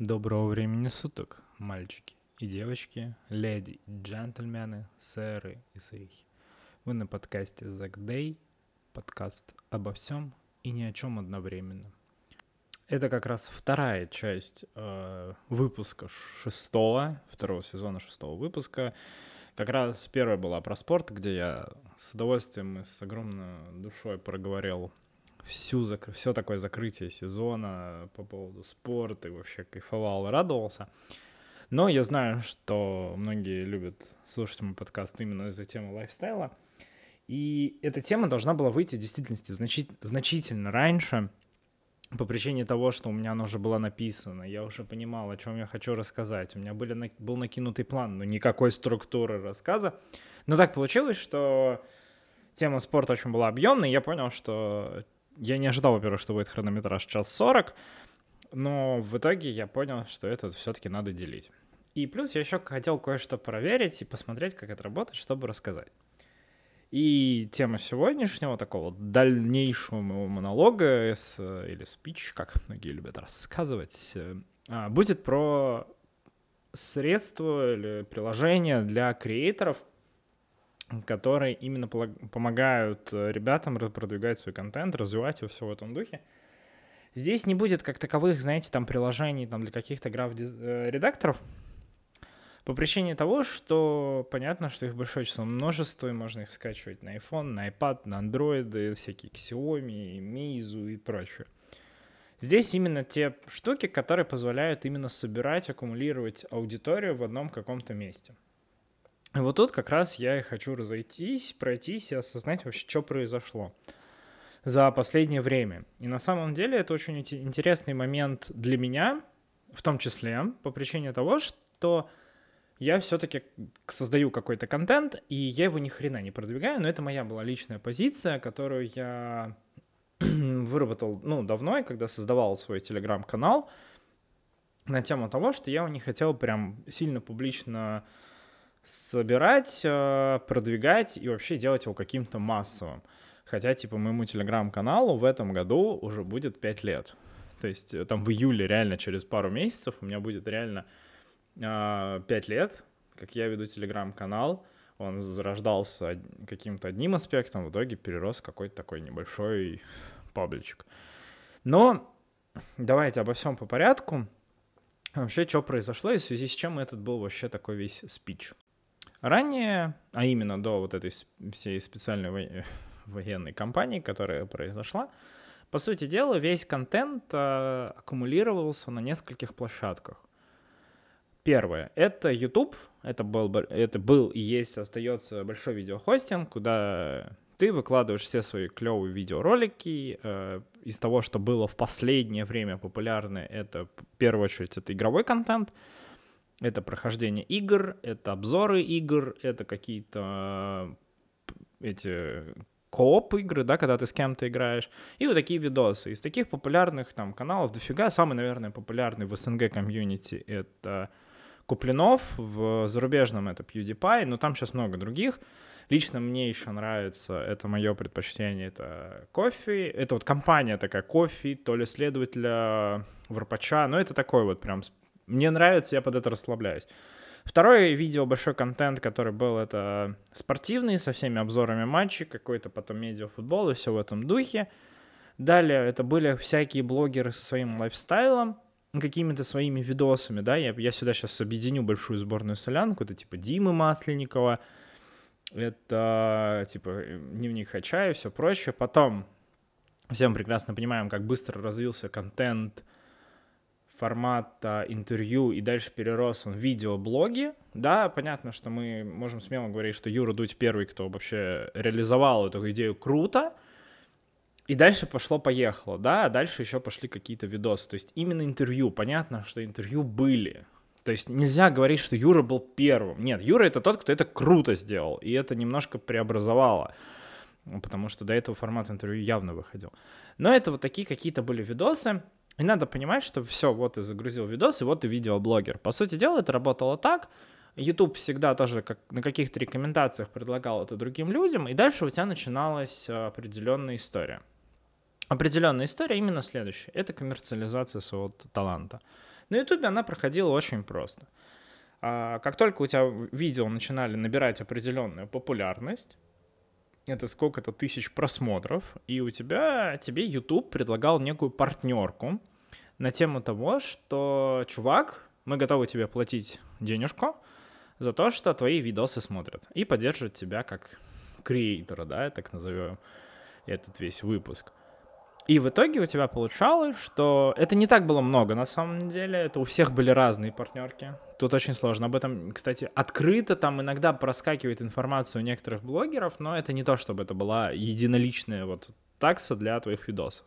Доброго времени суток, мальчики и девочки, леди и джентльмены, сэры и сырихи. Вы на подкасте Zack Day, подкаст обо всем и ни о чем одновременно. Это как раз вторая часть э, выпуска шестого, второго сезона шестого выпуска. Как раз первая была про спорт, где я с удовольствием и с огромной душой проговорил всю зак... все такое закрытие сезона по поводу спорта и вообще кайфовал и радовался. Но я знаю, что многие любят слушать мой подкаст именно из-за темы лайфстайла. И эта тема должна была выйти в действительности значит... значительно раньше, по причине того, что у меня она уже была написана, я уже понимал, о чем я хочу рассказать. У меня были, был накинутый план, но никакой структуры рассказа. Но так получилось, что тема спорта очень была объемной, я понял, что я не ожидал, во-первых, что будет хронометраж час 40, но в итоге я понял, что это все-таки надо делить. И плюс я еще хотел кое-что проверить и посмотреть, как это работает, чтобы рассказать. И тема сегодняшнего такого дальнейшего моего монолога с, или спич, как многие любят рассказывать, а, будет про средства или приложения для креаторов, которые именно помогают э, ребятам продвигать свой контент, развивать его все в этом духе. Здесь не будет как таковых, знаете, там приложений там, для каких-то граф-редакторов, э, по причине того, что понятно, что их большое число множество, и можно их скачивать на iPhone, на iPad, на Android, всякие Xiaomi, Meizu и прочее. Здесь именно те штуки, которые позволяют именно собирать, аккумулировать аудиторию в одном каком-то месте. Вот тут как раз я и хочу разойтись, пройтись и осознать вообще, что произошло за последнее время. И на самом деле это очень интересный момент для меня, в том числе по причине того, что я все-таки создаю какой-то контент, и я его ни хрена не продвигаю, но это моя была личная позиция, которую я выработал, ну, давно, когда создавал свой телеграм-канал на тему того, что я не хотел прям сильно публично собирать, э, продвигать и вообще делать его каким-то массовым. Хотя, типа, моему телеграм-каналу в этом году уже будет 5 лет. То есть э, там в июле реально через пару месяцев у меня будет реально э, 5 лет, как я веду телеграм-канал. Он зарождался каким-то одним аспектом, в итоге перерос какой-то такой небольшой пабличек. Но давайте обо всем по порядку. Вообще, что произошло и в связи с чем этот был вообще такой весь спич. Ранее, а именно до вот этой всей специальной военной кампании, которая произошла, по сути дела, весь контент э, аккумулировался на нескольких площадках. Первое — это YouTube, это был, это был и есть, остается большой видеохостинг, куда ты выкладываешь все свои клевые видеоролики. Э, из того, что было в последнее время популярно, это в первую очередь это игровой контент — это прохождение игр, это обзоры игр, это какие-то эти кооп игры, да, когда ты с кем-то играешь, и вот такие видосы. Из таких популярных там каналов дофига, самый, наверное, популярный в СНГ комьюнити — это Куплинов, в зарубежном это PewDiePie, но там сейчас много других. Лично мне еще нравится, это мое предпочтение, это кофе. Это вот компания такая кофе, то ли следователя Варпача, но это такой вот прям мне нравится, я под это расслабляюсь. Второе видео, большой контент, который был, это спортивный, со всеми обзорами матчей, какой-то потом медиафутбол и все в этом духе. Далее это были всякие блогеры со своим лайфстайлом, какими-то своими видосами, да, я, я сюда сейчас объединю большую сборную солянку, это типа Димы Масленникова, это типа дневник Хача и все прочее. Потом все прекрасно понимаем, как быстро развился контент формата интервью и дальше перерос он в видеоблоги. Да, понятно, что мы можем смело говорить, что Юра Дудь первый, кто вообще реализовал эту идею круто. И дальше пошло-поехало, да, а дальше еще пошли какие-то видосы. То есть именно интервью, понятно, что интервью были. То есть нельзя говорить, что Юра был первым. Нет, Юра это тот, кто это круто сделал, и это немножко преобразовало, потому что до этого формат интервью явно выходил. Но это вот такие какие-то были видосы, и надо понимать, что все, вот ты загрузил видос, и вот ты видеоблогер. По сути дела, это работало так. YouTube всегда тоже как, на каких-то рекомендациях предлагал это другим людям, и дальше у тебя начиналась э, определенная история. Определенная история именно следующая. Это коммерциализация своего таланта. На YouTube она проходила очень просто. А, как только у тебя видео начинали набирать определенную популярность, это сколько-то тысяч просмотров, и у тебя, тебе YouTube предлагал некую партнерку на тему того, что, чувак, мы готовы тебе платить денежку за то, что твои видосы смотрят и поддерживают тебя как креатора, да, так назовем этот весь выпуск. И в итоге у тебя получалось, что это не так было много на самом деле, это у всех были разные партнерки. Тут очень сложно. Об этом, кстати, открыто там иногда проскакивает информация у некоторых блогеров, но это не то, чтобы это была единоличная вот такса для твоих видосов.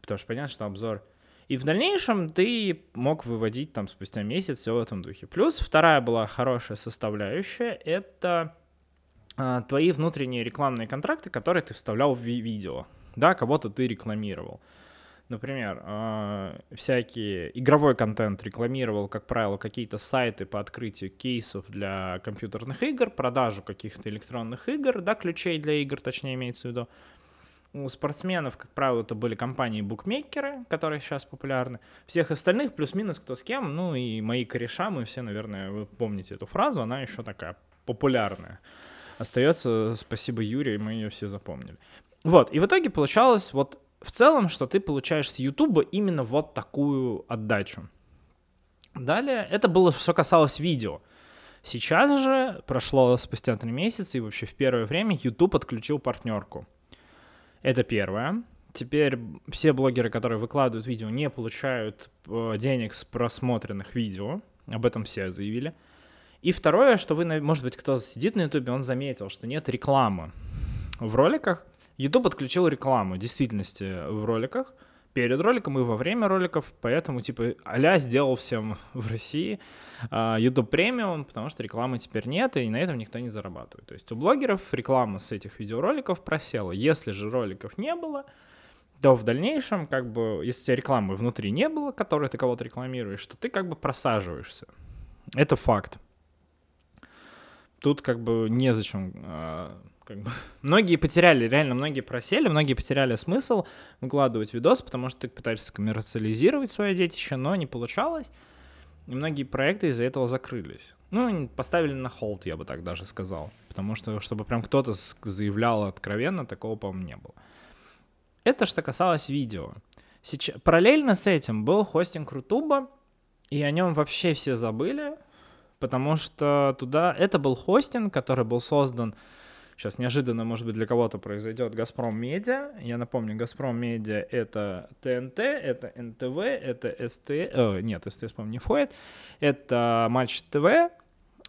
Потому что понятно, что обзор и в дальнейшем ты мог выводить там спустя месяц все в этом духе. Плюс вторая была хорошая составляющая — это а, твои внутренние рекламные контракты, которые ты вставлял в ви- видео. Да, кого-то ты рекламировал. Например, э, всякий игровой контент рекламировал, как правило, какие-то сайты по открытию кейсов для компьютерных игр, продажу каких-то электронных игр, да, ключей для игр, точнее имеется в виду у спортсменов, как правило, это были компании-букмекеры, которые сейчас популярны. Всех остальных, плюс-минус кто с кем, ну и мои кореша, мы все, наверное, вы помните эту фразу, она еще такая популярная. Остается, спасибо Юрию, мы ее все запомнили. Вот, и в итоге получалось вот в целом, что ты получаешь с Ютуба именно вот такую отдачу. Далее, это было, что касалось видео. Сейчас же, прошло спустя три месяца, и вообще в первое время YouTube отключил партнерку. Это первое. Теперь все блогеры, которые выкладывают видео, не получают э, денег с просмотренных видео. Об этом все заявили. И второе, что вы, может быть, кто сидит на Ютубе, он заметил, что нет рекламы в роликах. YouTube отключил рекламу, в действительности, в роликах, перед роликом и во время роликов, поэтому, типа, а сделал всем в России а, YouTube премиум, потому что рекламы теперь нет, и на этом никто не зарабатывает. То есть у блогеров реклама с этих видеороликов просела. Если же роликов не было, то в дальнейшем, как бы, если у тебя рекламы внутри не было, которой ты кого-то рекламируешь, то ты как бы просаживаешься. Это факт. Тут как бы незачем а, как бы, многие потеряли, реально многие просели, многие потеряли смысл выкладывать видос, потому что ты пытаешься коммерциализировать свое детище, но не получалось. И многие проекты из-за этого закрылись. Ну, поставили на холд, я бы так даже сказал. Потому что, чтобы прям кто-то заявлял откровенно, такого, по-моему, не было. Это что касалось видео. Сейчас, параллельно с этим был хостинг Рутуба, и о нем вообще все забыли, потому что туда... Это был хостинг, который был создан Сейчас неожиданно, может быть, для кого-то произойдет «Газпром Медиа». Я напомню, «Газпром Медиа» — это ТНТ, это НТВ, это СТ... Э, нет, СТС, по-моему, не входит. Это Матч ТВ,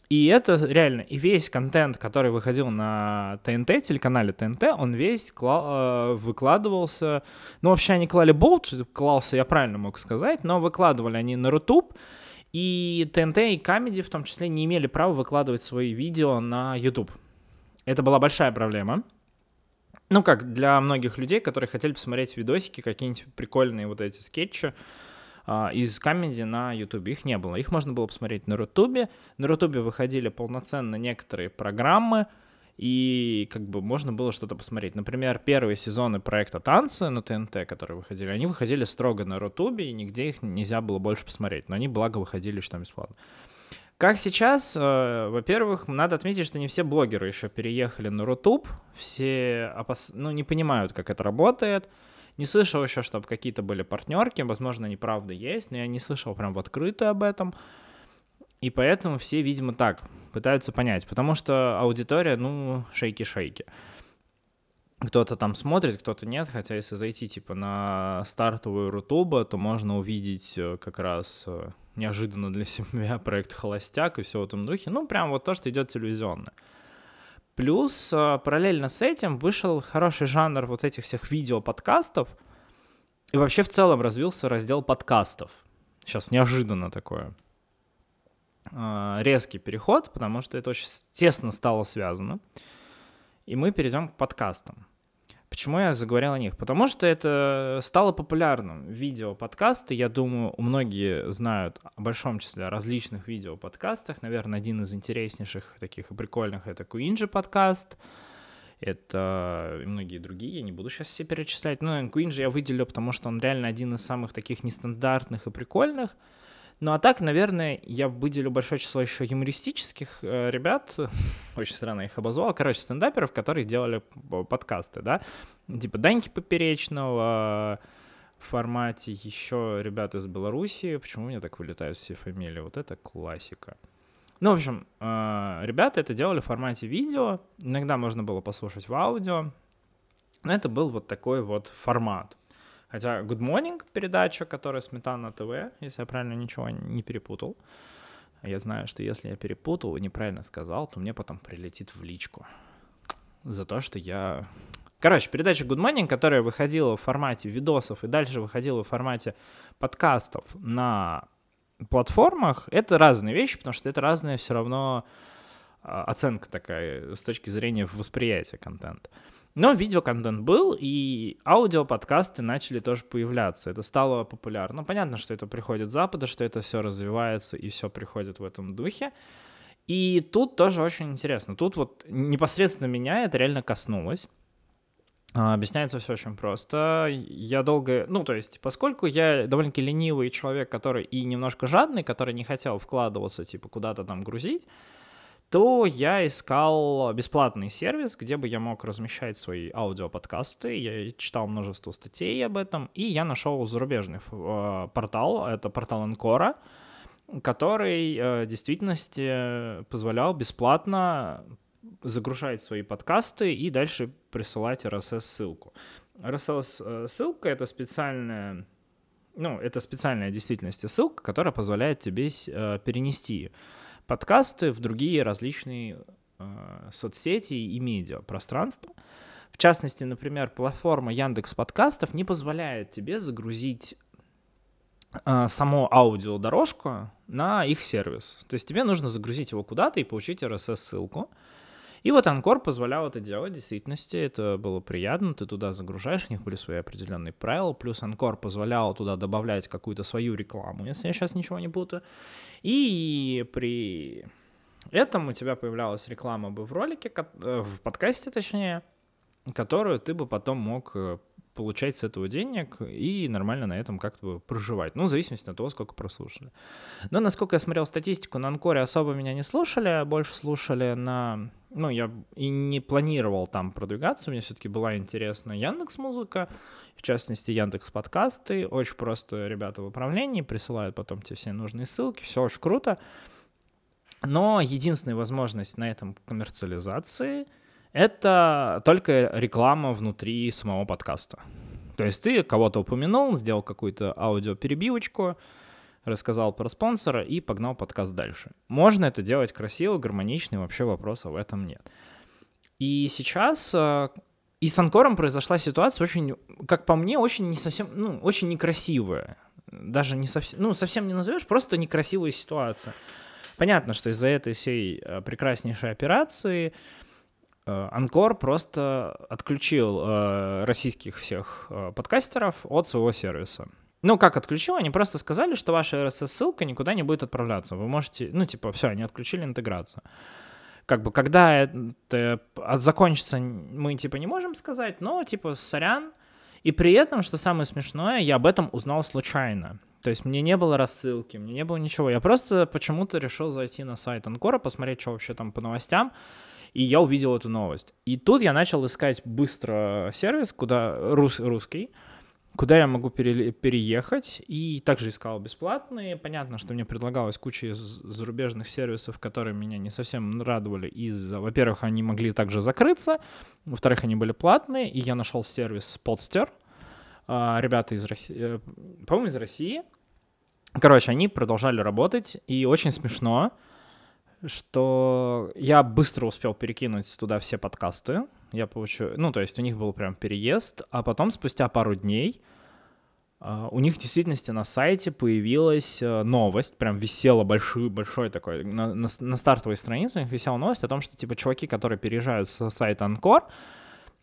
и это реально, и весь контент, который выходил на ТНТ, телеканале ТНТ, он весь клал, э, выкладывался, ну вообще они клали болт, клался, я правильно мог сказать, но выкладывали они на Rutube, и ТНТ и Comedy в том числе не имели права выкладывать свои видео на YouTube. Это была большая проблема. Ну, как для многих людей, которые хотели посмотреть видосики, какие-нибудь прикольные вот эти скетчи а, из комедии на Ютубе. Их не было. Их можно было посмотреть на Рутубе. На Рутубе выходили полноценно некоторые программы, и как бы можно было что-то посмотреть. Например, первые сезоны проекта «Танцы» на ТНТ, которые выходили, они выходили строго на Рутубе, и нигде их нельзя было больше посмотреть. Но они, благо, выходили что бесплатно. Как сейчас, э, во-первых, надо отметить, что не все блогеры еще переехали на Рутуб, все опас... ну, не понимают, как это работает. Не слышал еще, чтобы какие-то были партнерки, возможно, они правда есть, но я не слышал прям в открытую об этом. И поэтому все, видимо, так пытаются понять, потому что аудитория, ну, шейки-шейки. Кто-то там смотрит, кто-то нет, хотя если зайти типа на стартовую Рутуба, то можно увидеть э, как раз э, неожиданно для себя проект «Холостяк» и все в этом духе. Ну, прям вот то, что идет телевизионно. Плюс а, параллельно с этим вышел хороший жанр вот этих всех видео-подкастов. И вообще в целом развился раздел подкастов. Сейчас неожиданно такое. Резкий переход, потому что это очень тесно стало связано. И мы перейдем к подкастам. Почему я заговорил о них? Потому что это стало популярным. Видео-подкасты, я думаю, многие знают о большом числе различных видео-подкастах. Наверное, один из интереснейших таких и прикольных — это Куинджи подкаст. это и многие другие, я не буду сейчас все перечислять. Queen же я выделю, потому что он реально один из самых таких нестандартных и прикольных. Ну а так, наверное, я выделю большое число еще юмористических э, ребят, очень странно их обозвал, короче, стендаперов, которые делали подкасты, да, типа Даньки Поперечного, в формате еще ребят из Беларуси, почему у меня так вылетают все фамилии, вот это классика. Ну, в общем, э, ребята это делали в формате видео, иногда можно было послушать в аудио, но это был вот такой вот формат. Хотя Good Morning передача, которая Сметана ТВ, если я правильно ничего не перепутал. Я знаю, что если я перепутал и неправильно сказал, то мне потом прилетит в личку. За то, что я... Короче, передача Good Morning, которая выходила в формате видосов и дальше выходила в формате подкастов на платформах, это разные вещи, потому что это разная все равно а, оценка такая с точки зрения восприятия контента. Но видеоконтент был, и аудиоподкасты начали тоже появляться. Это стало популярно. Понятно, что это приходит с Запада, что это все развивается и все приходит в этом духе. И тут тоже очень интересно. Тут вот непосредственно меня это реально коснулось. А, объясняется все очень просто. Я долго, ну, то есть, поскольку я довольно-таки ленивый человек, который и немножко жадный, который не хотел вкладываться, типа, куда-то там грузить, то я искал бесплатный сервис, где бы я мог размещать свои аудиоподкасты. Я читал множество статей об этом, и я нашел зарубежный э, портал, это портал Encore, который э, в действительности позволял бесплатно загружать свои подкасты и дальше присылать RSS-ссылку. RSS-ссылка — это специальная, ну, это специальная действительности ссылка, которая позволяет тебе э, перенести подкасты в другие различные э, соцсети и медиа пространства. В частности, например, платформа Яндекс Подкастов не позволяет тебе загрузить э, саму аудиодорожку на их сервис. То есть тебе нужно загрузить его куда-то и получить RSS-ссылку. И вот Анкор позволял это делать, в действительности это было приятно, ты туда загружаешь, у них были свои определенные правила, плюс Анкор позволял туда добавлять какую-то свою рекламу, если я сейчас ничего не путаю. И при этом у тебя появлялась реклама бы в ролике, э, в подкасте точнее, которую ты бы потом мог э, получать с этого денег и нормально на этом как-то проживать. Ну, в зависимости от того, сколько прослушали. Но, насколько я смотрел статистику, на Анкоре особо меня не слушали, а больше слушали на... Ну, я и не планировал там продвигаться, мне все-таки была интересна Яндекс Музыка, в частности, Яндекс Подкасты. Очень просто ребята в управлении присылают потом те все нужные ссылки, все очень круто. Но единственная возможность на этом коммерциализации — это только реклама внутри самого подкаста. То есть ты кого-то упомянул, сделал какую-то аудиоперебивочку, рассказал про спонсора и погнал подкаст дальше. Можно это делать красиво, гармонично, и вообще вопроса в этом нет. И сейчас э, и с Анкором произошла ситуация очень, как по мне, очень не совсем, ну, очень некрасивая. Даже не совсем, ну, совсем не назовешь, просто некрасивая ситуация. Понятно, что из-за этой всей э, прекраснейшей операции Э, Анкор просто отключил российских всех подкастеров от своего сервиса. Ну, как отключил? Они просто сказали, что ваша RSS-ссылка никуда не будет отправляться. Вы можете, ну, типа, все, они отключили интеграцию. Как бы, когда это закончится, мы, типа, не можем сказать, но, типа, сорян. И при этом, что самое смешное, я об этом узнал случайно. То есть мне не было рассылки, мне не было ничего. Я просто почему-то решил зайти на сайт Анкора, посмотреть, что вообще там по новостям и я увидел эту новость. И тут я начал искать быстро сервис, куда рус, русский, куда я могу пере, переехать, и также искал бесплатные. Понятно, что мне предлагалось куча зарубежных сервисов, которые меня не совсем радовали из-за, во-первых, они могли также закрыться, во-вторых, они были платные, и я нашел сервис Podster, а, ребята из России, э, по-моему, из России. Короче, они продолжали работать, и очень смешно, что я быстро успел перекинуть туда все подкасты. Я получу, ну, то есть у них был прям переезд, а потом спустя пару дней Uh, у них в действительности на сайте появилась uh, новость, прям висела большой, большой такой, на, на, на стартовой странице у них висела новость о том, что, типа, чуваки, которые переезжают с сайта Анкор,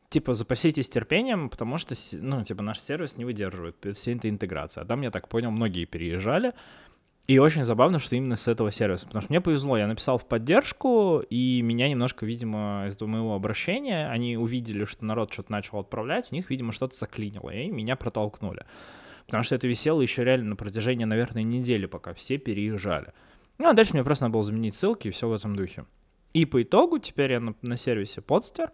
типа, запаситесь терпением, потому что, ну, типа, наш сервис не выдерживает всей этой интеграции. А там, я так понял, многие переезжали, И очень забавно, что именно с этого сервиса. Потому что мне повезло, я написал в поддержку, и меня немножко, видимо, из моего обращения, они увидели, что народ что-то начал отправлять, у них, видимо, что-то заклинило, и меня протолкнули. Потому что это висело еще реально на протяжении, наверное, недели, пока все переезжали. Ну, а дальше мне просто надо было заменить ссылки и все в этом духе. И по итогу теперь я на, на сервисе Podster.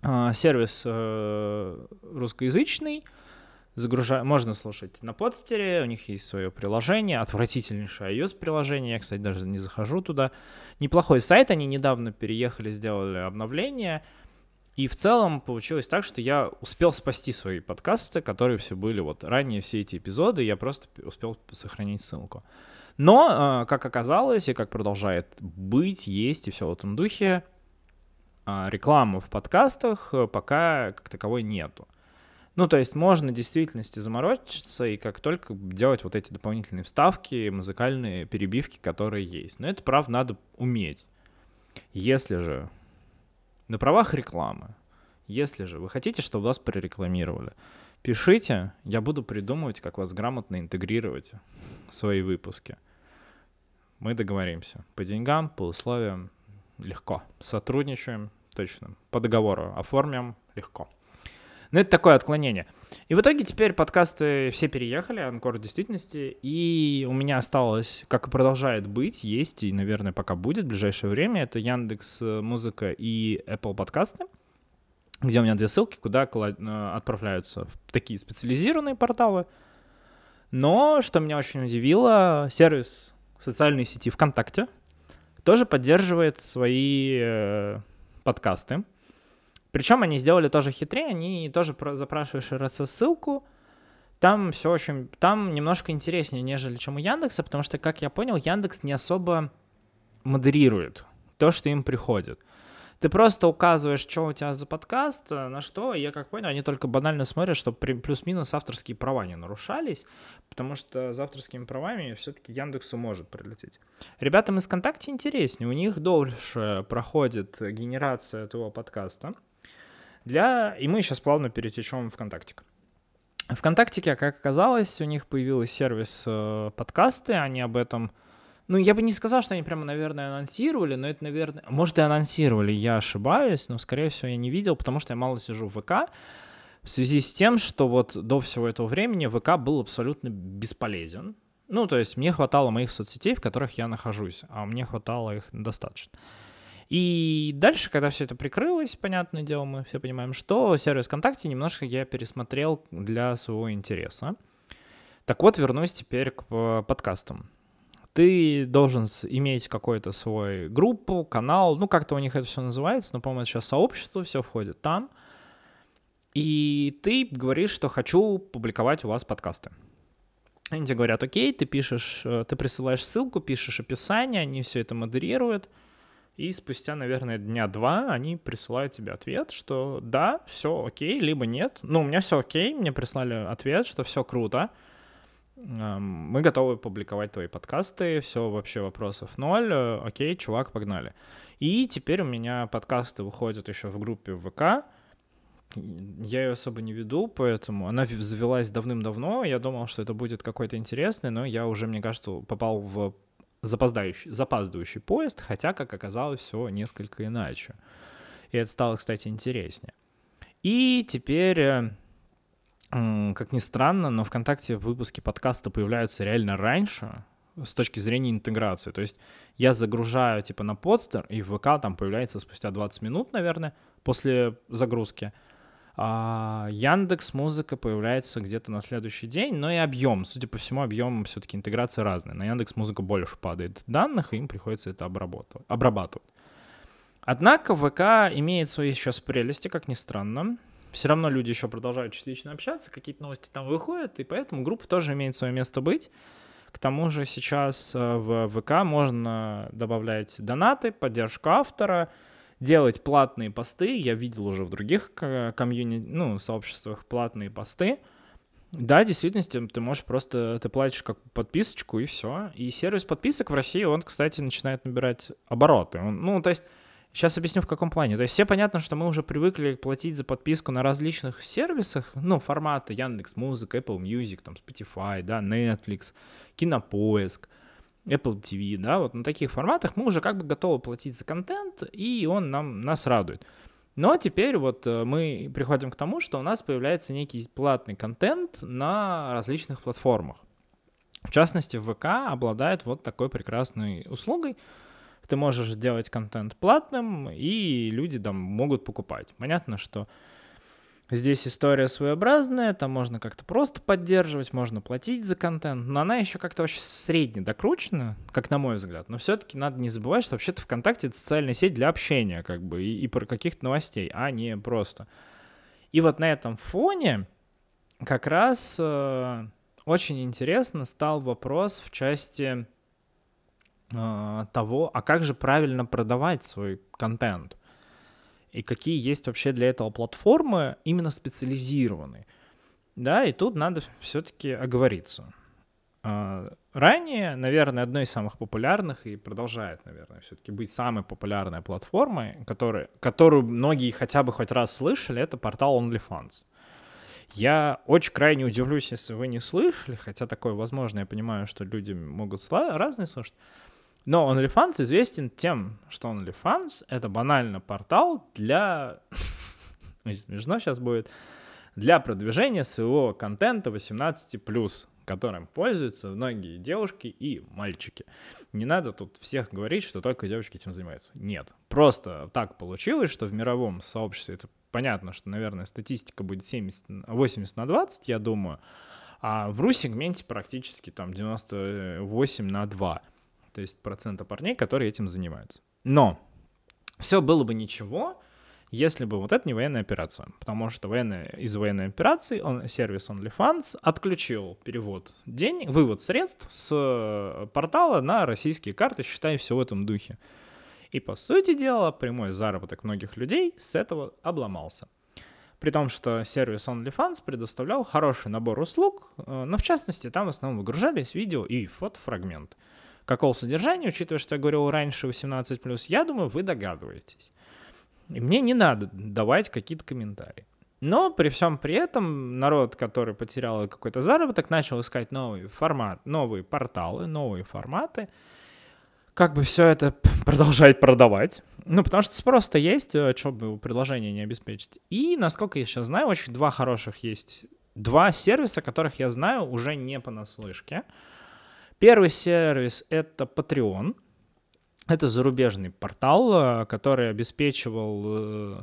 А, сервис э, русскоязычный, загружаю, можно слушать на подстере, у них есть свое приложение, отвратительнейшее iOS-приложение, я, кстати, даже не захожу туда. Неплохой сайт, они недавно переехали, сделали обновление, и в целом получилось так, что я успел спасти свои подкасты, которые все были вот ранее, все эти эпизоды, я просто успел сохранить ссылку. Но, а, как оказалось, и как продолжает быть, есть и все в этом духе, а, рекламы в подкастах э, пока как таковой нету. Ну, то есть можно в действительности заморочиться и как только делать вот эти дополнительные вставки, музыкальные перебивки, которые есть. Но это, правда, надо уметь. Если же на правах рекламы, если же вы хотите, чтобы вас прорекламировали, пишите, я буду придумывать, как вас грамотно интегрировать в свои выпуски. Мы договоримся. По деньгам, по условиям легко. Сотрудничаем точно. По договору оформим легко. Но ну, это такое отклонение. И в итоге теперь подкасты все переехали, Анкор в действительности, и у меня осталось, как и продолжает быть, есть, и, наверное, пока будет в ближайшее время, это Яндекс э, Музыка и Apple подкасты, где у меня две ссылки, куда э, отправляются такие специализированные порталы. Но, что меня очень удивило, сервис социальной сети ВКонтакте тоже поддерживает свои э, подкасты. Причем они сделали тоже хитрее, они тоже запрашиваешь RSS-ссылку, там все очень, там немножко интереснее, нежели чем у Яндекса, потому что, как я понял, Яндекс не особо модерирует то, что им приходит. Ты просто указываешь, что у тебя за подкаст, э, на что, и я как понял, они только банально смотрят, чтобы плюс-минус авторские права не нарушались, потому что за авторскими правами все-таки Яндексу может прилететь. Ребятам из ВКонтакте интереснее, у них дольше проходит генерация этого подкаста, для... И мы сейчас плавно перетечем в ВКонтактик. ВКонтактике, как оказалось, у них появился сервис э, подкасты, они об этом... Ну, я бы не сказал, что они прямо, наверное, анонсировали, но это, наверное... Может, и анонсировали, я ошибаюсь, но, скорее всего, я не видел, потому что я мало сижу в ВК, в связи с тем, что вот до всего этого времени ВК был абсолютно бесполезен. Ну, то есть мне хватало моих соцсетей, в которых я нахожусь, а мне хватало их достаточно. И дальше, когда все это прикрылось, понятное дело, мы все понимаем, что сервис ВКонтакте немножко я пересмотрел для своего интереса. Так вот, вернусь теперь к э, подкастам. Ты должен иметь какой-то свой группу, канал, ну как-то у них это все называется, но, по-моему, сейчас сообщество, все входит там. И ты говоришь, что хочу публиковать у вас подкасты. Они тебе говорят, окей, ты пишешь, э, ты присылаешь ссылку, пишешь описание, они все это модерируют. И спустя, наверное, дня два они присылают тебе ответ, что да, все окей, либо нет. Ну, у меня все окей, мне прислали ответ, что все круто. Мы готовы публиковать твои подкасты, все вообще вопросов ноль. Э, окей, чувак, погнали. И теперь у меня подкасты выходят еще в группе ВК. Я ее особо не веду, поэтому она завелась давным-давно. Я думал, что это будет какой-то интересный, но я уже, мне кажется, попал в запоздающий, запаздывающий поезд, хотя, как оказалось, все несколько иначе. И это стало, кстати, интереснее. И теперь, э, как ни странно, но ВКонтакте выпуски подкаста появляются реально раньше с точки зрения интеграции. То есть я загружаю типа на подстер, и в ВК там появляется спустя 20 минут, наверное, после загрузки — а Яндекс Музыка появляется где-то на следующий день, но и объем, судя по всему, объем все-таки интеграции разный. На Яндекс Музыка больше падает данных, и им приходится это обрабатывать. Однако ВК имеет свои сейчас прелести, как ни странно. Все равно люди еще продолжают частично общаться, какие-то новости там выходят, и поэтому группа тоже имеет свое место быть. К тому же сейчас э, в ВК можно добавлять донаты, поддержку автора — делать платные посты. Я видел уже в других комьюнити, ну, сообществах платные посты. Да, действительно, ты можешь просто, ты платишь как подписочку и все. И сервис подписок в России, он, кстати, начинает набирать обороты. Он, ну, то есть Сейчас объясню, в каком плане. То есть все понятно, что мы уже привыкли платить за подписку на различных сервисах, ну, форматы Яндекс Музыка, Apple Music, там, Spotify, да, Netflix, Кинопоиск, Apple TV, да, вот на таких форматах мы уже как бы готовы платить за контент, и он нам, нас радует. Но теперь вот э, мы приходим к тому, что у нас появляется некий платный контент на различных платформах. В частности, ВК обладает вот такой прекрасной услугой. Ты можешь сделать контент платным, и люди там могут покупать. Понятно, что Здесь история своеобразная, там можно как-то просто поддерживать, можно платить за контент, но она еще как-то очень средне докручена, как на мой взгляд. Но все-таки надо не забывать, что вообще-то ВКонтакте это социальная сеть для общения, как бы, и, и про каких-то новостей, а не просто. И вот на этом фоне как раз э, очень интересно стал вопрос в части э, того, а как же правильно продавать свой контент и какие есть вообще для этого платформы именно специализированные. Да, и тут надо все-таки оговориться. А, ранее, наверное, одной из самых популярных и продолжает, наверное, все-таки быть самой популярной платформой, которая, которую многие хотя бы хоть раз слышали, это портал OnlyFans. Я очень крайне удивлюсь, если вы не слышали, хотя такое возможно, я понимаю, что люди могут разные слушать. Но OnlyFans известен тем, что OnlyFans — это банально портал для... Смешно сейчас будет. Для продвижения своего контента 18+, которым пользуются многие девушки и мальчики. Не надо тут всех говорить, что только девочки этим занимаются. Нет. Просто так получилось, что в мировом сообществе это понятно, что, наверное, статистика будет 70, 80 на 20, я думаю, а в ру-сегменте практически там 98 на 2 то есть процента парней, которые этим занимаются. Но все было бы ничего, если бы вот это не военная операция. Потому что военная, из военной операции он, сервис OnlyFans отключил перевод денег, вывод средств с э, портала на российские карты, считай, все в этом духе. И, по сути дела, прямой заработок многих людей с этого обломался. При том, что сервис OnlyFans предоставлял хороший набор услуг, э, но в частности там в основном выгружались видео и фотофрагменты какого содержания, учитывая, что я говорил раньше 18+, я думаю, вы догадываетесь. И мне не надо давать какие-то комментарии. Но при всем при этом народ, который потерял какой-то заработок, начал искать новый формат, новые порталы, новые форматы, как бы все это продолжать продавать. Ну, потому что спрос-то есть, э, что бы предложение не обеспечить. И, насколько я сейчас знаю, очень два хороших есть, два сервиса, которых я знаю уже не понаслышке. Первый сервис — это Patreon. Это зарубежный портал, э, который обеспечивал э,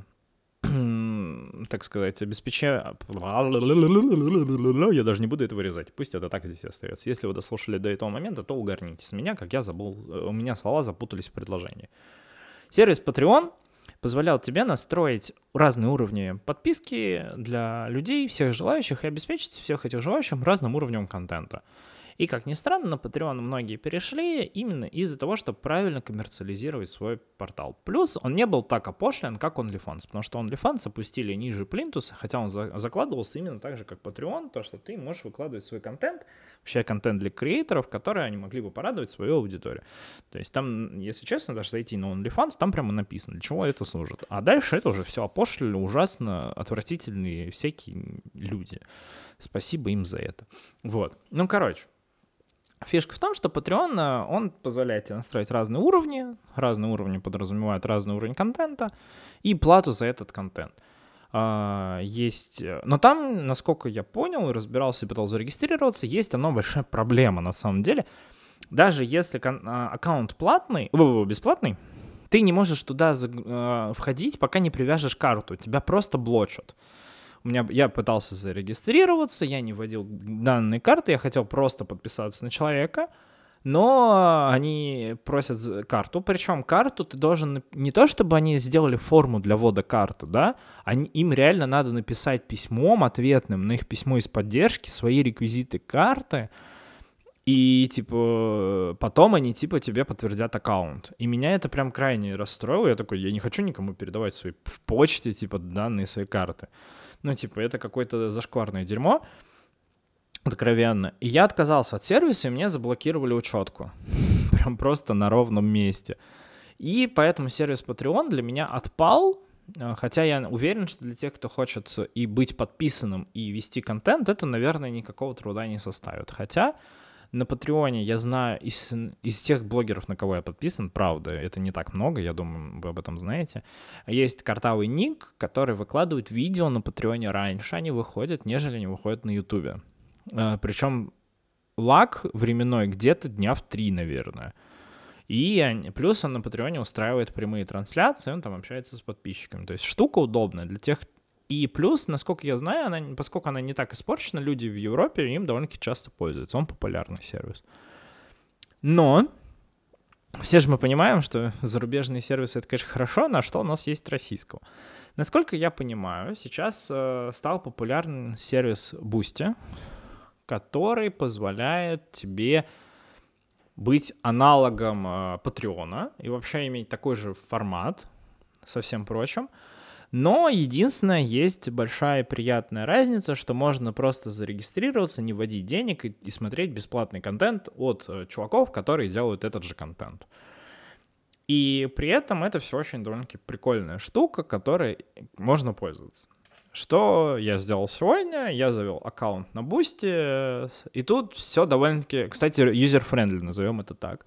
так сказать, обеспечая... Я даже не буду это вырезать. Пусть это так здесь остается. Если вы дослушали до этого момента, то угорните с меня, как я забыл... Э, у меня слова запутались в предложении. Сервис Patreon позволял тебе настроить разные уровни подписки для людей, всех желающих, и обеспечить всех этих желающих разным уровнем контента. И, как ни странно, на Patreon многие перешли именно из-за того, чтобы правильно коммерциализировать свой портал. Плюс он не был так опошлен, как OnlyFans, потому что OnlyFans опустили ниже плинтуса, хотя он за- закладывался именно так же, как Patreon, то, что ты можешь выкладывать свой контент, вообще контент для креаторов, которые они могли бы порадовать свою аудиторию. То есть там, если честно, даже зайти на OnlyFans, там прямо написано, для чего это служит. А дальше это уже все опошлили, ужасно отвратительные всякие люди. Спасибо им за это. Вот. Ну, короче, Фишка в том, что Patreon, э, он позволяет тебе настроить разные уровни, разные уровни подразумевают разный уровень контента и плату за этот контент. А, есть, э, но там, насколько я понял и разбирался и пытался зарегистрироваться, есть одна большая проблема на самом деле. Даже если а, аккаунт платный, бесплатный, ты не можешь туда э, входить, пока не привяжешь карту, тебя просто блочат. У меня, я пытался зарегистрироваться, я не вводил данные карты, я хотел просто подписаться на человека, но они просят карту, причем карту ты должен, не то чтобы они сделали форму для ввода карты, да, они, им реально надо написать письмом ответным на их письмо из поддержки свои реквизиты карты, и, типа, потом они, типа, тебе подтвердят аккаунт. И меня это прям крайне расстроило. Я такой, я не хочу никому передавать свои в почте, типа, данные своей карты. Ну, типа, это какое-то зашкварное дерьмо, откровенно. И я отказался от сервиса, и мне заблокировали учетку. Прям просто на ровном месте. И поэтому сервис Patreon для меня отпал, э, хотя я уверен, что для тех, кто хочет и быть подписанным, и вести контент, это, наверное, никакого труда не составит. Хотя на Патреоне я знаю из, из тех блогеров, на кого я подписан, правда, это не так много, я думаю, вы об этом знаете, есть картавый ник, который выкладывает видео на Патреоне раньше, они выходят, нежели они выходят на Ютубе. Э, Причем лаг временной где-то дня в три, наверное. И плюс он на Патреоне устраивает прямые трансляции, он там общается с подписчиками. То есть штука удобная для тех, и плюс, насколько я знаю, она, поскольку она не так испорчена, люди в Европе им довольно-таки часто пользуются. Он популярный сервис. Но все же мы понимаем, что зарубежные сервисы это, конечно, хорошо, на что у нас есть российского. Насколько я понимаю, сейчас э, стал популярен сервис Boosty, который позволяет тебе быть аналогом э, и вообще иметь такой же формат со всем прочим. Но единственное, есть большая приятная разница, что можно просто зарегистрироваться, не вводить денег и, и смотреть бесплатный контент от э, чуваков, которые делают этот же контент. И при этом это все очень довольно-таки прикольная штука, которой можно пользоваться. Что я сделал сегодня? Я завел аккаунт на Boosty, и тут все довольно-таки, кстати, user-friendly, назовем это так.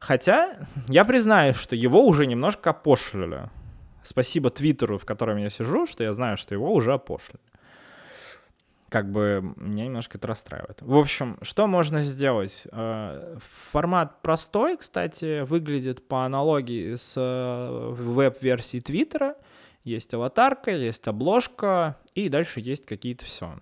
Хотя я признаю, что его уже немножко опошлили. Спасибо Твиттеру, в котором я сижу, что я знаю, что его уже опошлили. Как бы меня немножко это расстраивает. В общем, что можно сделать? Э, формат простой, кстати, выглядит по аналогии с э, веб-версией Твиттера. Есть аватарка, есть обложка, и дальше есть какие-то все.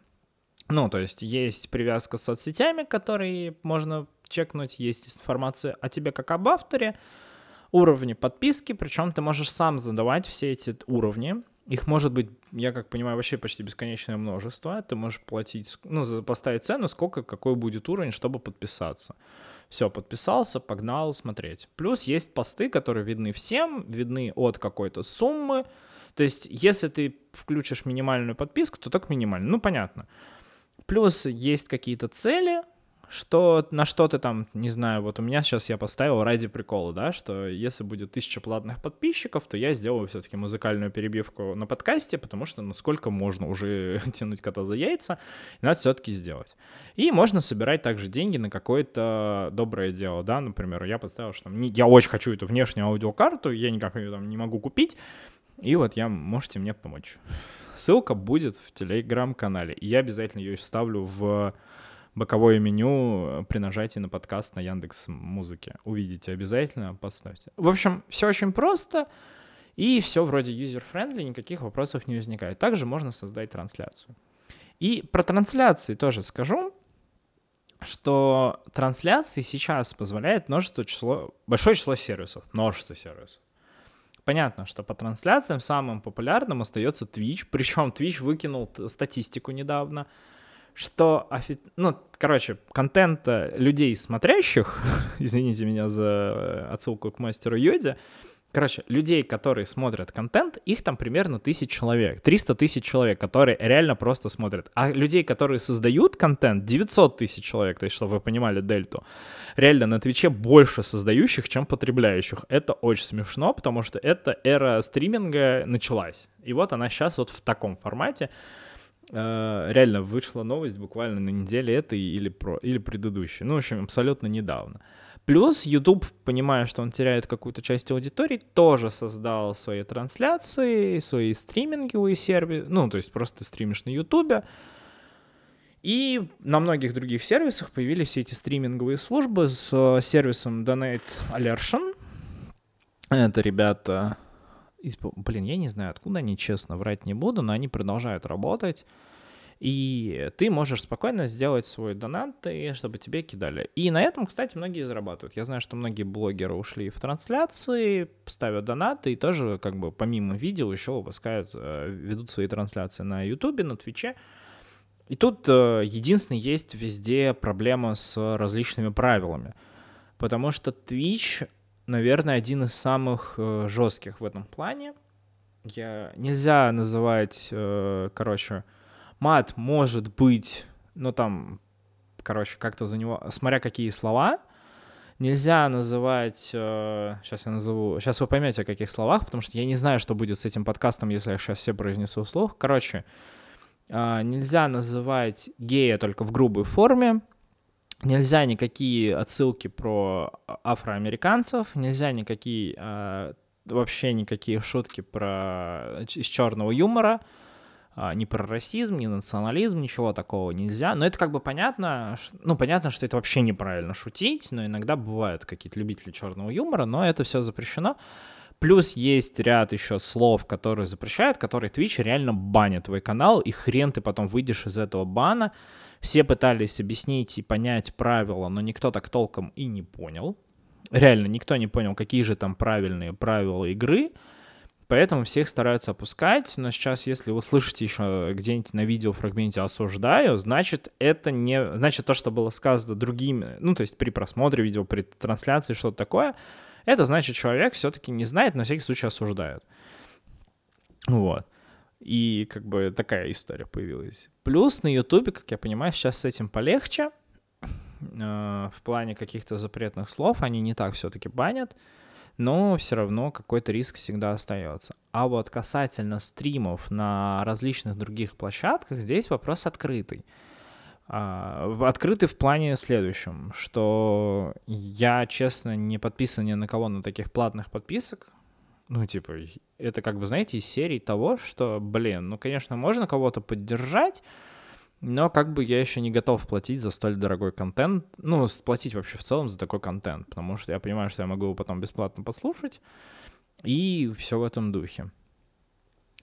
Ну, то есть есть привязка с соцсетями, которые можно чекнуть, есть информация о тебе как об авторе, уровни подписки, причем ты можешь сам задавать все эти уровни. Их может быть, я как понимаю, вообще почти бесконечное множество. Ты можешь платить, ну, поставить цену, сколько, какой будет уровень, чтобы подписаться. Все, подписался, погнал смотреть. Плюс есть посты, которые видны всем, видны от какой-то суммы. То есть, если ты включишь минимальную подписку, то только минимальную. Ну, понятно. Плюс есть какие-то цели, что на что ты там, не знаю, вот у меня сейчас я поставил ради прикола, да, что если будет тысяча платных подписчиков, то я сделаю все-таки музыкальную перебивку на подкасте, потому что, ну, сколько можно уже тянуть кота за яйца, надо все-таки сделать. И можно собирать также деньги на какое-то доброе дело, да, например, я поставил, что там, я очень хочу эту внешнюю аудиокарту, я никак ее там не могу купить, и вот я, можете мне помочь. Ссылка будет в телеграм-канале, и я обязательно ее вставлю в боковое меню э, при нажатии на подкаст на Яндекс Музыке. Увидите обязательно, поставьте. В общем, все очень просто, и все вроде user-friendly, никаких вопросов не возникает. Также можно создать трансляцию. И про трансляции тоже скажу, что трансляции сейчас позволяет множество число, большое число сервисов, множество сервисов. Понятно, что по трансляциям самым популярным остается Twitch, причем Twitch выкинул статистику недавно, что, ну, короче, контента людей смотрящих, извините меня за э, отсылку к мастеру Йоде, короче, людей, которые смотрят контент, их там примерно тысяч человек, 300 тысяч человек, которые реально просто смотрят. А людей, которые создают контент, 900 тысяч человек, то есть, чтобы вы понимали дельту, реально на Твиче больше создающих, чем потребляющих. Это очень смешно, потому что эта эра стриминга началась. И вот она сейчас вот в таком формате. Э, реально вышла новость буквально на неделе этой или, про, или предыдущей. Ну, в общем, абсолютно недавно. Плюс YouTube, понимая, что он теряет какую-то часть аудитории, тоже создал свои трансляции, свои стриминговые сервисы. Ну, то есть просто стримишь на YouTube. И на многих других сервисах появились все эти стриминговые службы с э, сервисом Donate Alertion. Это ребята блин, я не знаю, откуда они, честно, врать не буду, но они продолжают работать. И ты можешь спокойно сделать свой донат, и чтобы тебе кидали. И на этом, кстати, многие зарабатывают. Я знаю, что многие блогеры ушли в трансляции, ставят донаты и тоже как бы помимо видео еще выпускают, э, ведут свои трансляции на Ютубе, на Твиче. И тут э, единственное есть везде проблема с различными правилами. Потому что Twitch наверное, один из самых э, жестких в этом плане. Я нельзя называть, э, короче, мат может быть, ну там, короче, как-то за него, смотря какие слова, Нельзя называть... Э, сейчас я назову... Сейчас вы поймете, о каких словах, потому что я не знаю, что будет с этим подкастом, если я сейчас все произнесу вслух. Короче, э, нельзя называть гея только в грубой форме. Нельзя никакие отсылки про афроамериканцев, нельзя никакие э, вообще никакие шутки про из черного юмора. А, ни про расизм, ни национализм, ничего такого нельзя. Но это как бы понятно, ну, понятно, что это вообще неправильно шутить, но иногда бывают какие-то любители черного юмора, но это все запрещено. Плюс есть ряд еще слов, которые запрещают, которые Twitch реально банит твой канал, и хрен ты потом выйдешь из этого бана. Все пытались объяснить и понять правила, но никто так толком и не понял. Реально, никто не понял, какие же там правильные правила игры. Поэтому всех стараются опускать, но сейчас, если вы слышите еще где-нибудь на видео фрагменте «осуждаю», значит, это не... Значит, то, что было сказано другими, ну, то есть при просмотре видео, при трансляции, что-то такое, это значит, человек все-таки не знает, на всякий случай осуждает. Вот. И как бы такая история появилась. Плюс на Ютубе, как я понимаю, сейчас с этим полегче. Э, в плане каких-то запретных слов они не так все-таки банят но все равно какой-то риск всегда остается. А вот касательно стримов на различных других площадках, здесь вопрос открытый. А, открытый в плане следующем, что я, честно, не подписан ни на кого на таких платных подписок. Ну, типа, это как бы, знаете, из серии того, что, блин, ну, конечно, можно кого-то поддержать, но как бы я еще не готов платить за столь дорогой контент, ну, платить вообще в целом за такой контент, потому что я понимаю, что я могу его потом бесплатно послушать, и все в этом духе.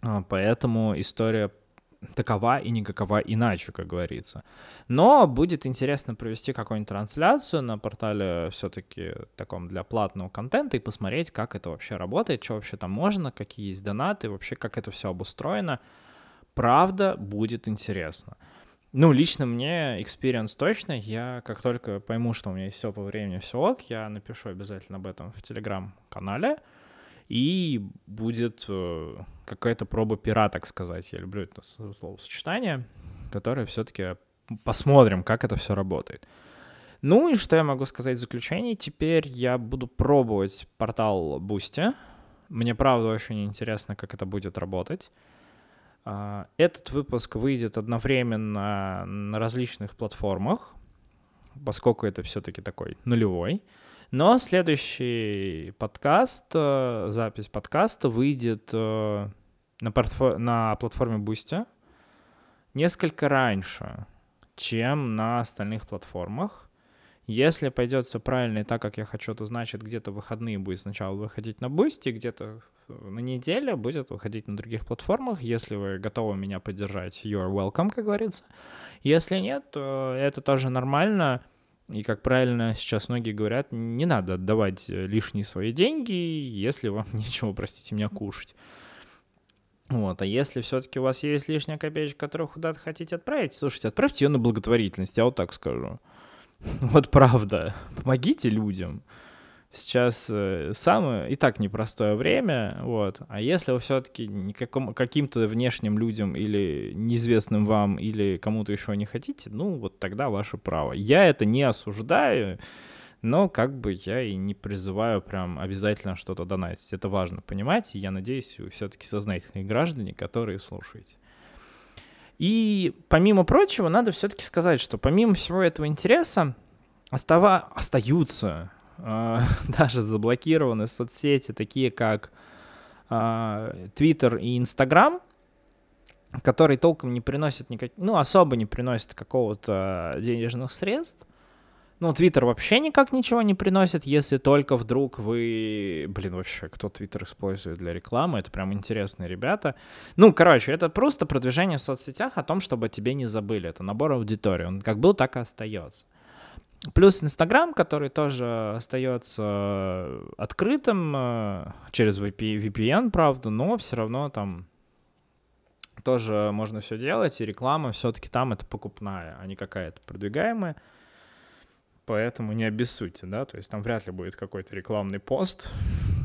А, поэтому история такова и никакова иначе, как говорится. Но будет интересно провести какую-нибудь трансляцию на портале все-таки таком для платного контента и посмотреть, как это вообще работает, что вообще там можно, какие есть донаты, вообще как это все обустроено. Правда, будет интересно. Ну, лично мне experience точно. Я как только пойму, что у меня есть все по времени, все ок, я напишу обязательно об этом в телеграм-канале. И будет э, какая-то проба пера, так сказать. Я люблю это словосочетание, которое все-таки посмотрим, как это все работает. Ну и что я могу сказать в заключении? Теперь я буду пробовать портал Boosty. Мне правда очень интересно, как это будет работать. А, этот выпуск выйдет одновременно на различных платформах, поскольку это все-таки такой нулевой. Но следующий подкаст, э, запись подкаста выйдет э, на, портфо- на платформе Boosty несколько раньше, чем на остальных платформах. Если пойдет все правильно и так, как я хочу, то значит где-то выходные будет сначала выходить на Boosty, где-то на неделе будет выходить на других платформах. Если вы готовы меня поддержать, you're welcome, как говорится. Если нет, то это тоже нормально. И, как правильно сейчас многие говорят, не надо отдавать лишние свои деньги, если вам нечего, простите меня, кушать. Вот, а если все-таки у вас есть лишняя копеечка, которую куда-то хотите отправить, слушайте, отправьте ее на благотворительность, я вот так скажу. Вот правда. Помогите людям. Сейчас э, самое и так непростое время, вот. А если вы все-таки каким-то внешним людям или неизвестным вам или кому-то еще не хотите, ну вот тогда ваше право. Я это не осуждаю, но как бы я и не призываю прям обязательно что-то донатить. Это важно понимать, и я надеюсь, вы все-таки сознательные граждане, которые слушаете. И помимо прочего, надо все-таки сказать, что помимо всего этого интереса остава... остаются даже заблокированы соцсети, такие как э, Twitter и Instagram, которые толком не приносят никак... ну, особо не приносят какого-то денежных средств, ну, Твиттер вообще никак ничего не приносит, если только вдруг вы... Блин, вообще, кто Твиттер использует для рекламы? Это прям интересные ребята. Ну, короче, это просто продвижение в соцсетях о том, чтобы тебе не забыли. Это набор аудитории. Он как был, так и остается. Плюс Инстаграм, который тоже остается открытым э, через VPN, правда, но все равно там тоже можно все делать, и реклама все-таки там это покупная, а не какая-то продвигаемая поэтому не обессудьте, да, то есть там вряд ли будет какой-то рекламный пост,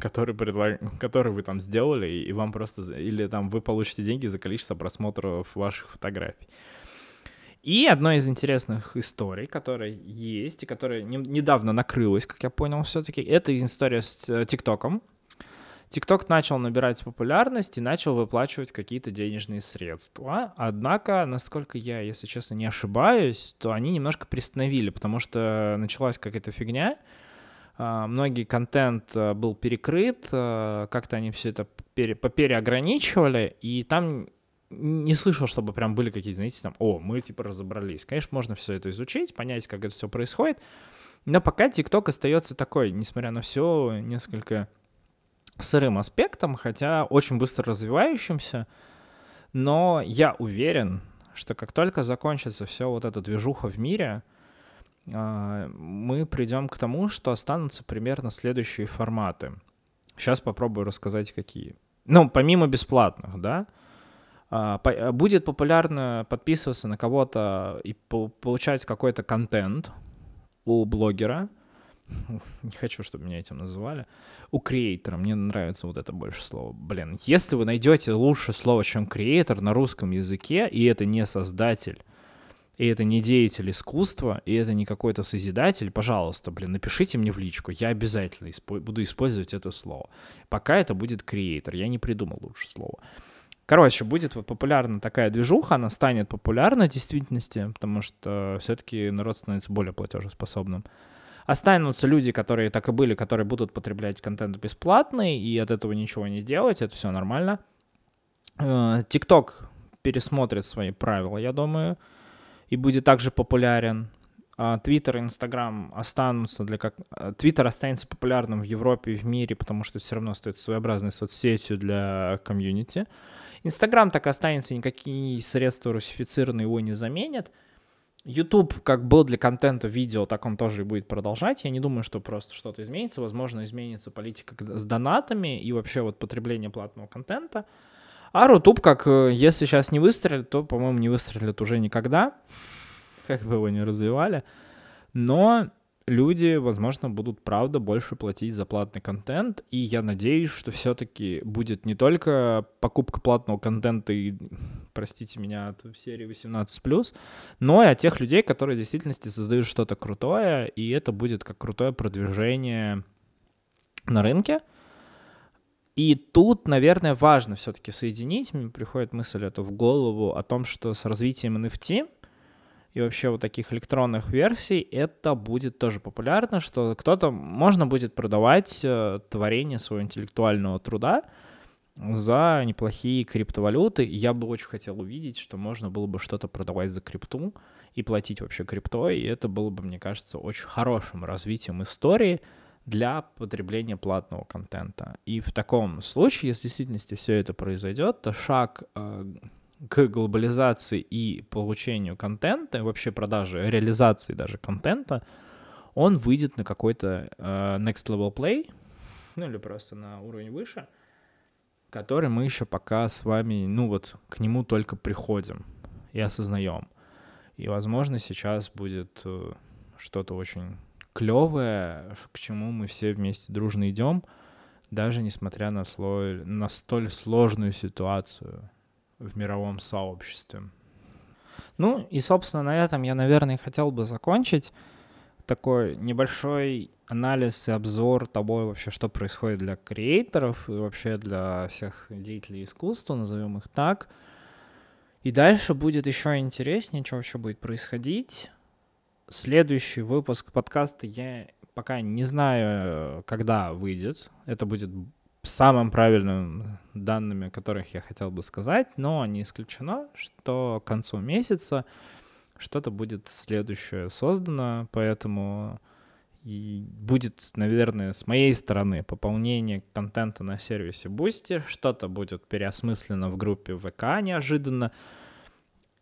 который, предлаг... который вы там сделали, и вам просто, или там вы получите деньги за количество просмотров ваших фотографий. И одной из интересных историй, которая есть и которая не, недавно накрылась, как я понял, все-таки, это история с э, ТикТоком. ТикТок начал набирать популярность и начал выплачивать какие-то денежные средства. Однако, насколько я, если честно, не ошибаюсь, то они немножко приостановили, потому что началась какая-то фигня. А, многие контент э, был перекрыт, э, как-то они все это пере, попереограничивали, и там не слышал, чтобы прям были какие-то, знаете, там, о, мы типа разобрались. Конечно, можно все это изучить, понять, как это все происходит, но пока TikTok остается такой, несмотря на все, несколько сырым аспектом, хотя очень быстро развивающимся. Но я уверен, что как только закончится все вот эта движуха в мире, а, мы придем к тому, что останутся примерно следующие форматы. Сейчас попробую рассказать, какие. Ну, помимо бесплатных, да, будет популярно подписываться на кого-то и получать какой-то контент у блогера. Не хочу, чтобы меня этим называли. У креатора. Мне нравится вот это больше слово. Блин, если вы найдете лучше слово, чем креатор на русском языке, и это не создатель, и это не деятель искусства, и это не какой-то созидатель, пожалуйста, блин, напишите мне в личку, я обязательно испо- буду использовать это слово. Пока это будет креатор, я не придумал лучше слова. Короче, будет популярна такая движуха, она станет популярна в действительности, потому что все-таки народ становится более платежеспособным. Останутся люди, которые так и были, которые будут потреблять контент бесплатный и от этого ничего не делать, это все нормально. ТикТок пересмотрит свои правила, я думаю, и будет также популярен. Твиттер и Инстаграм останутся для как... Твиттер останется популярным в Европе и в мире, потому что все равно остается своеобразной соцсетью для комьюнити. Инстаграм так останется, никакие средства русифицированные его не заменят. YouTube как был для контента видео, так он тоже и будет продолжать. Я не думаю, что просто что-то изменится. Возможно, изменится политика с донатами и вообще вот потребление платного контента. А Рутуб, как э, если сейчас не выстрелит, то, по-моему, не выстрелит уже никогда, как бы его не развивали. Но люди, возможно, будут, правда, больше платить за платный контент, и я надеюсь, что все-таки будет не только покупка платного контента и, простите меня, от серии 18+, но и от тех людей, которые в действительности создают что-то крутое, и это будет как крутое продвижение на рынке. И тут, наверное, важно все-таки соединить, мне приходит мысль это в голову о том, что с развитием NFT — и вообще вот таких электронных версий, это будет тоже популярно, что кто-то, можно будет продавать э, творение своего интеллектуального труда за неплохие криптовалюты. я бы очень хотел увидеть, что можно было бы что-то продавать за крипту и платить вообще криптой, и это было бы, мне кажется, очень хорошим развитием истории для потребления платного контента. И в таком случае, если в действительности все это произойдет, то шаг э, к глобализации и получению контента, вообще продаже, реализации даже контента, он выйдет на какой-то uh, next level play, ну или просто на уровень выше, который мы еще пока с вами, ну вот, к нему только приходим и осознаем. И, возможно, сейчас будет uh, что-то очень клевое, к чему мы все вместе дружно идем, даже несмотря на, слой, на столь сложную ситуацию в мировом сообществе. Ну и, собственно, на этом я, наверное, хотел бы закончить такой небольшой анализ и обзор того вообще, что происходит для креаторов и вообще для всех деятелей искусства, назовем их так. И дальше будет еще интереснее, что вообще будет происходить. Следующий выпуск подкаста я пока не знаю, когда выйдет. Это будет самым правильным данными, которых я хотел бы сказать, но не исключено, что к концу месяца что-то будет следующее создано, поэтому и будет, наверное, с моей стороны пополнение контента на сервисе Boosty, что-то будет переосмыслено в группе ВК неожиданно,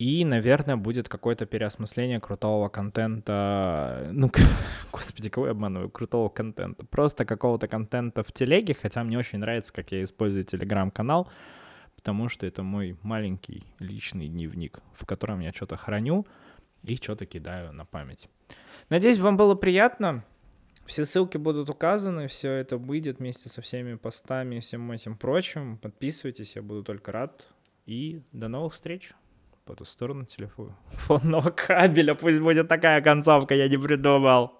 и, наверное, будет какое-то переосмысление крутого контента. Ну, господи, кого я обманываю? Крутого контента. Просто какого-то контента в телеге, хотя мне очень нравится, как я использую телеграм-канал, потому что это мой маленький личный дневник, в котором я что-то храню и что-то кидаю на память. Надеюсь, вам было приятно. Все ссылки будут указаны, все это выйдет вместе со всеми постами и всем этим прочим. Подписывайтесь, я буду только рад. И до новых встреч! По ту сторону телефонного кабеля. Пусть будет такая концовка, я не придумал.